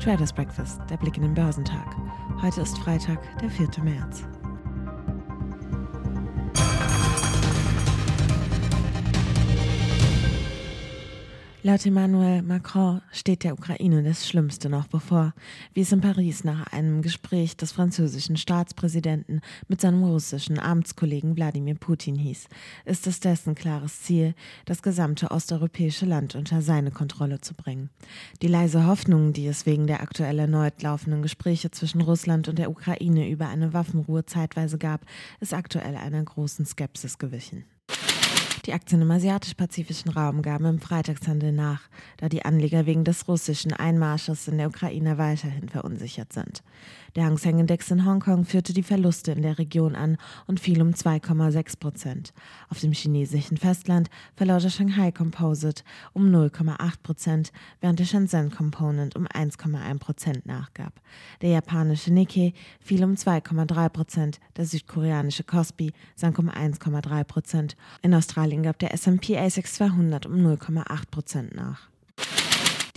Traders Breakfast, der Blick in den Börsentag. Heute ist Freitag, der 4. März. Laut Emmanuel Macron steht der Ukraine das Schlimmste noch bevor, wie es in Paris nach einem Gespräch des französischen Staatspräsidenten mit seinem russischen Amtskollegen Wladimir Putin hieß, ist es dessen klares Ziel, das gesamte osteuropäische Land unter seine Kontrolle zu bringen. Die leise Hoffnung, die es wegen der aktuell erneut laufenden Gespräche zwischen Russland und der Ukraine über eine Waffenruhe zeitweise gab, ist aktuell einer großen Skepsis gewichen. Die Aktien im asiatisch-pazifischen Raum gaben im Freitagshandel nach, da die Anleger wegen des russischen Einmarsches in der Ukraine weiterhin verunsichert sind. Der Hang Seng Index in Hongkong führte die Verluste in der Region an und fiel um 2,6 Prozent. Auf dem chinesischen Festland verlor der Shanghai Composite um 0,8 Prozent, während der Shenzhen Component um 1,1 Prozent nachgab. Der japanische Nikkei fiel um 2,3 Prozent, der südkoreanische Kospi sank um 1,3 Prozent. In Australien gab der S&P ASX 200 um 0,8 Prozent nach.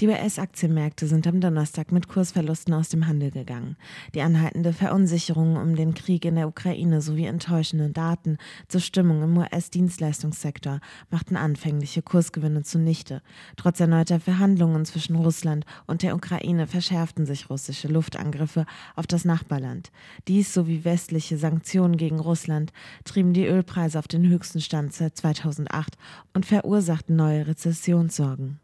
Die US-Aktienmärkte sind am Donnerstag mit Kursverlusten aus dem Handel gegangen. Die anhaltende Verunsicherung um den Krieg in der Ukraine sowie enttäuschende Daten zur Stimmung im US-Dienstleistungssektor machten anfängliche Kursgewinne zunichte. Trotz erneuter Verhandlungen zwischen Russland und der Ukraine verschärften sich russische Luftangriffe auf das Nachbarland. Dies sowie westliche Sanktionen gegen Russland trieben die Ölpreise auf den höchsten Stand seit 2008 und verursachten neue Rezessionssorgen.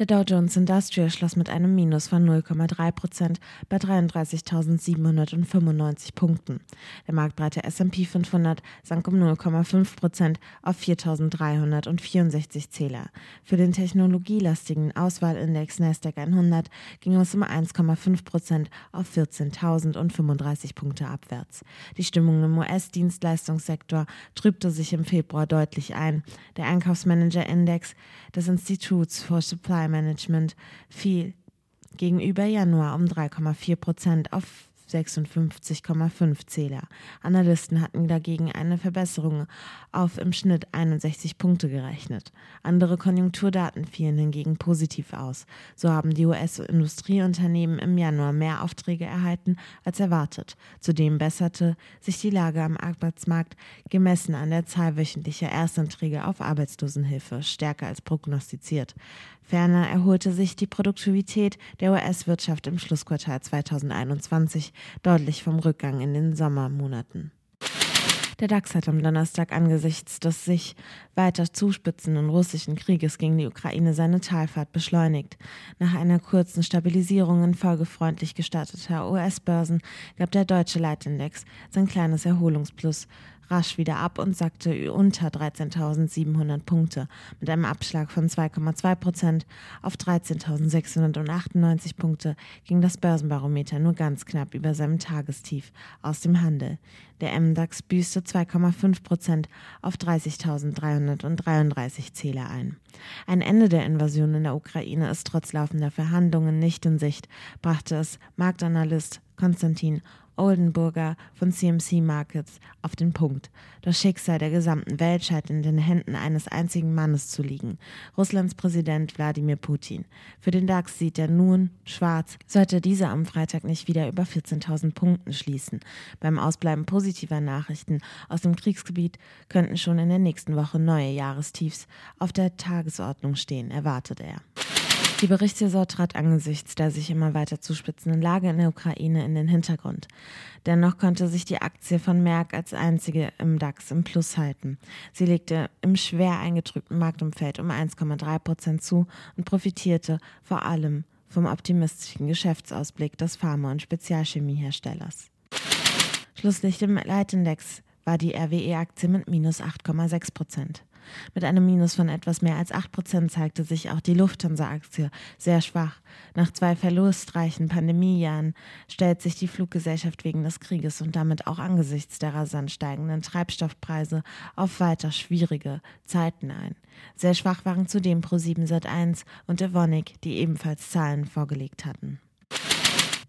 Der Dow Jones Industrial schloss mit einem Minus von 0,3 Prozent bei 33.795 Punkten. Der marktbreite S&P 500 sank um 0,5 Prozent auf 4.364 Zähler. Für den technologielastigen Auswahlindex Nasdaq 100 ging es um 1,5 Prozent auf 14.035 Punkte abwärts. Die Stimmung im US-Dienstleistungssektor trübte sich im Februar deutlich ein. Der Einkaufsmanager-Index des Instituts for Supply Management fiel gegenüber Januar um 3,4 Prozent auf 56,5 Zähler. Analysten hatten dagegen eine Verbesserung auf im Schnitt 61 Punkte gerechnet. Andere Konjunkturdaten fielen hingegen positiv aus. So haben die US-Industrieunternehmen im Januar mehr Aufträge erhalten als erwartet. Zudem besserte sich die Lage am Arbeitsmarkt gemessen an der Zahl wöchentlicher Erstanträge auf Arbeitslosenhilfe stärker als prognostiziert. Ferner erholte sich die Produktivität der US-Wirtschaft im Schlussquartal 2021 deutlich vom Rückgang in den Sommermonaten. Der DAX hat am Donnerstag angesichts des sich weiter zuspitzenden russischen Krieges gegen die Ukraine seine Talfahrt beschleunigt. Nach einer kurzen Stabilisierung infolge freundlich gestarteter US-Börsen gab der deutsche Leitindex sein kleines Erholungsplus rasch wieder ab und sackte unter 13.700 Punkte mit einem Abschlag von 2,2 Prozent auf 13.698 Punkte ging das Börsenbarometer nur ganz knapp über seinem Tagestief aus dem Handel. Der MDAX büßte 2,5 Prozent auf 30.333 Zähler ein. Ein Ende der Invasion in der Ukraine ist trotz laufender Verhandlungen nicht in Sicht, brachte es Marktanalyst Konstantin Oldenburger von CMC Markets auf den Punkt. Das Schicksal der gesamten Welt scheint in den Händen eines einzigen Mannes zu liegen, Russlands Präsident Wladimir Putin. Für den DAX sieht er nun schwarz, sollte dieser am Freitag nicht wieder über 14.000 Punkten schließen. Beim Ausbleiben positiver Nachrichten aus dem Kriegsgebiet könnten schon in der nächsten Woche neue Jahrestiefs auf der Tagesordnung stehen, erwartet er. Die Berichtssaison trat angesichts der sich immer weiter zuspitzenden Lage in der Ukraine in den Hintergrund. Dennoch konnte sich die Aktie von Merck als einzige im DAX im Plus halten. Sie legte im schwer eingedrückten Marktumfeld um 1,3 Prozent zu und profitierte vor allem vom optimistischen Geschäftsausblick des Pharma- und Spezialchemieherstellers. Schlusslicht im Leitindex war die RWE-Aktie mit minus 8,6 Prozent. Mit einem Minus von etwas mehr als 8% zeigte sich auch die Lufthansa-Aktie sehr schwach. Nach zwei verlustreichen Pandemiejahren stellt sich die Fluggesellschaft wegen des Krieges und damit auch angesichts der rasant steigenden Treibstoffpreise auf weiter schwierige Zeiten ein. Sehr schwach waren zudem Pro7 Sat1 und Evonik, die ebenfalls Zahlen vorgelegt hatten.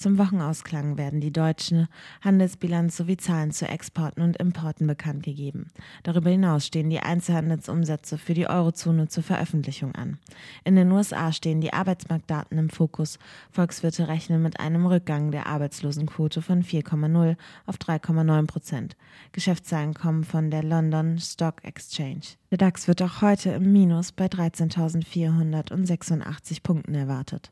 Zum Wochenausklang werden die deutsche Handelsbilanz sowie Zahlen zu Exporten und Importen bekannt gegeben. Darüber hinaus stehen die Einzelhandelsumsätze für die Eurozone zur Veröffentlichung an. In den USA stehen die Arbeitsmarktdaten im Fokus. Volkswirte rechnen mit einem Rückgang der Arbeitslosenquote von 4,0 auf 3,9 Prozent. Geschäftszahlen kommen von der London Stock Exchange. Der DAX wird auch heute im Minus bei 13.486 Punkten erwartet.